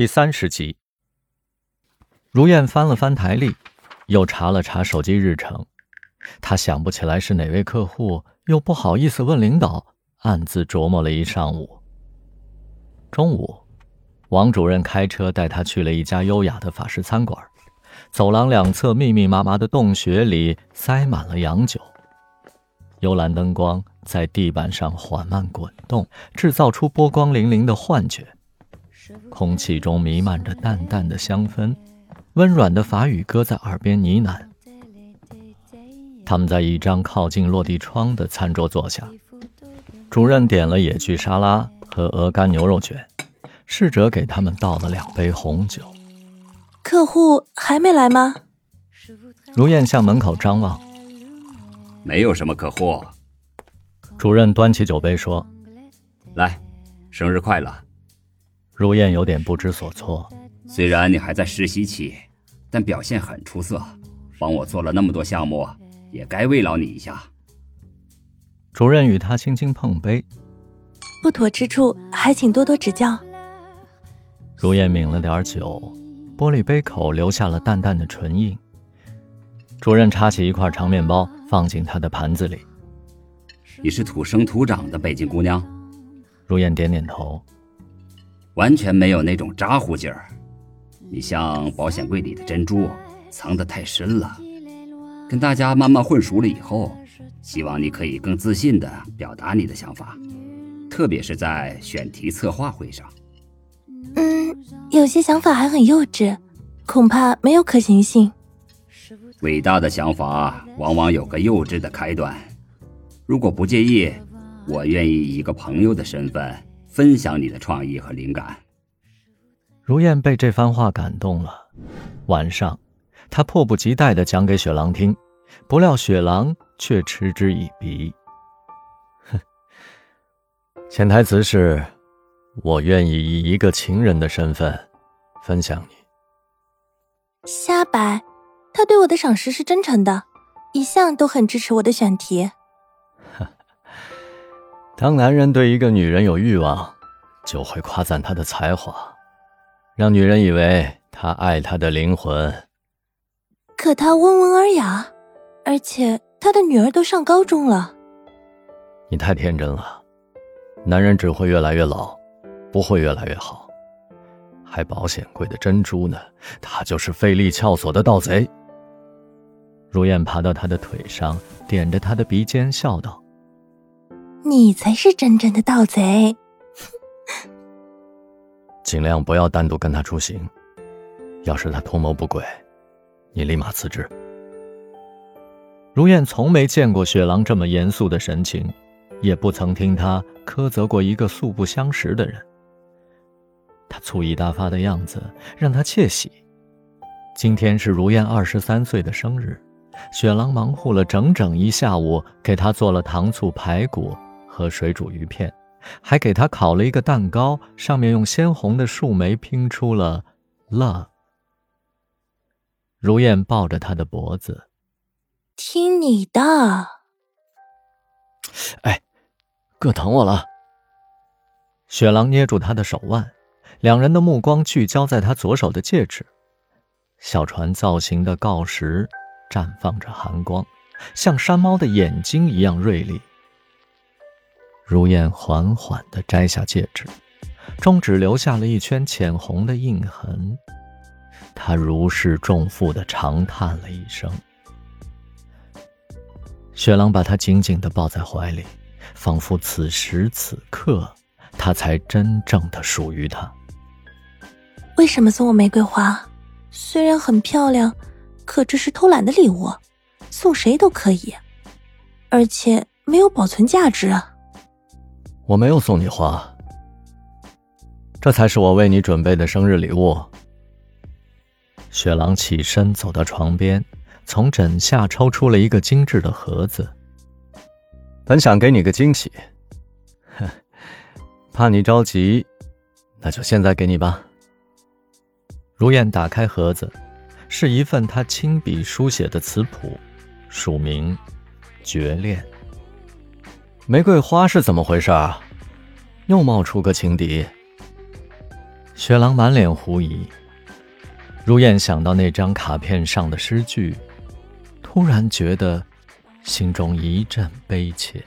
第三十集，如燕翻了翻台历，又查了查手机日程，她想不起来是哪位客户，又不好意思问领导，暗自琢磨了一上午。中午，王主任开车带他去了一家优雅的法式餐馆，走廊两侧密密麻麻的洞穴里塞满了洋酒，幽蓝灯光在地板上缓慢滚动，制造出波光粼粼的幻觉。空气中弥漫着淡淡的香氛，温软的法语歌在耳边呢喃。他们在一张靠近落地窗的餐桌坐下，主任点了野菊沙拉和鹅肝牛肉卷，侍者给他们倒了两杯红酒。客户还没来吗？如燕向门口张望，没有什么客户。主任端起酒杯说：“来，生日快乐。”如燕有点不知所措。虽然你还在实习期，但表现很出色，帮我做了那么多项目，也该慰劳你一下。主任与他轻轻碰杯，不妥之处还请多多指教。如燕抿了点酒，玻璃杯口留下了淡淡的唇印。主任插起一块长面包放进他的盘子里。你是土生土长的北京姑娘？如燕点点头。完全没有那种咋呼劲儿，你像保险柜里的珍珠，藏得太深了。跟大家慢慢混熟了以后，希望你可以更自信地表达你的想法，特别是在选题策划会上。嗯，有些想法还很幼稚，恐怕没有可行性。伟大的想法往往有个幼稚的开端。如果不介意，我愿意以一个朋友的身份。分享你的创意和灵感。如燕被这番话感动了。晚上，她迫不及待地讲给雪狼听，不料雪狼却嗤之以鼻。哼，潜台词是：我愿意以一个情人的身份分享你。瞎掰，他对我的赏识是真诚的，一向都很支持我的选题。当男人对一个女人有欲望，就会夸赞她的才华，让女人以为他爱她的灵魂。可他温文尔雅，而且他的女儿都上高中了。你太天真了，男人只会越来越老，不会越来越好。还保险柜的珍珠呢，他就是费力撬锁的盗贼。如燕爬到他的腿上，点着他的鼻尖，笑道。你才是真正的盗贼！尽量不要单独跟他出行，要是他图谋不轨，你立马辞职。如燕从没见过雪狼这么严肃的神情，也不曾听他苛责过一个素不相识的人。他醋意大发的样子让他窃喜。今天是如燕二十三岁的生日，雪狼忙活了整整一下午，给他做了糖醋排骨。和水煮鱼片，还给他烤了一个蛋糕，上面用鲜红的树莓拼出了 “love”。如燕抱着他的脖子，听你的。哎，硌疼我了。雪狼捏住他的手腕，两人的目光聚焦在他左手的戒指，小船造型的锆石绽放着寒光，像山猫的眼睛一样锐利。如燕缓缓地摘下戒指，中指留下了一圈浅红的印痕。她如释重负地长叹了一声。雪狼把她紧紧地抱在怀里，仿佛此时此刻，她才真正的属于他。为什么送我玫瑰花？虽然很漂亮，可这是偷懒的礼物，送谁都可以，而且没有保存价值啊。我没有送你花，这才是我为你准备的生日礼物。雪狼起身走到床边，从枕下抽出了一个精致的盒子。本想给你个惊喜，怕你着急，那就现在给你吧。如燕打开盒子，是一份他亲笔书写的词谱，署名“绝恋”。玫瑰花是怎么回事啊？又冒出个情敌。雪狼满脸狐疑。如燕想到那张卡片上的诗句，突然觉得心中一阵悲切。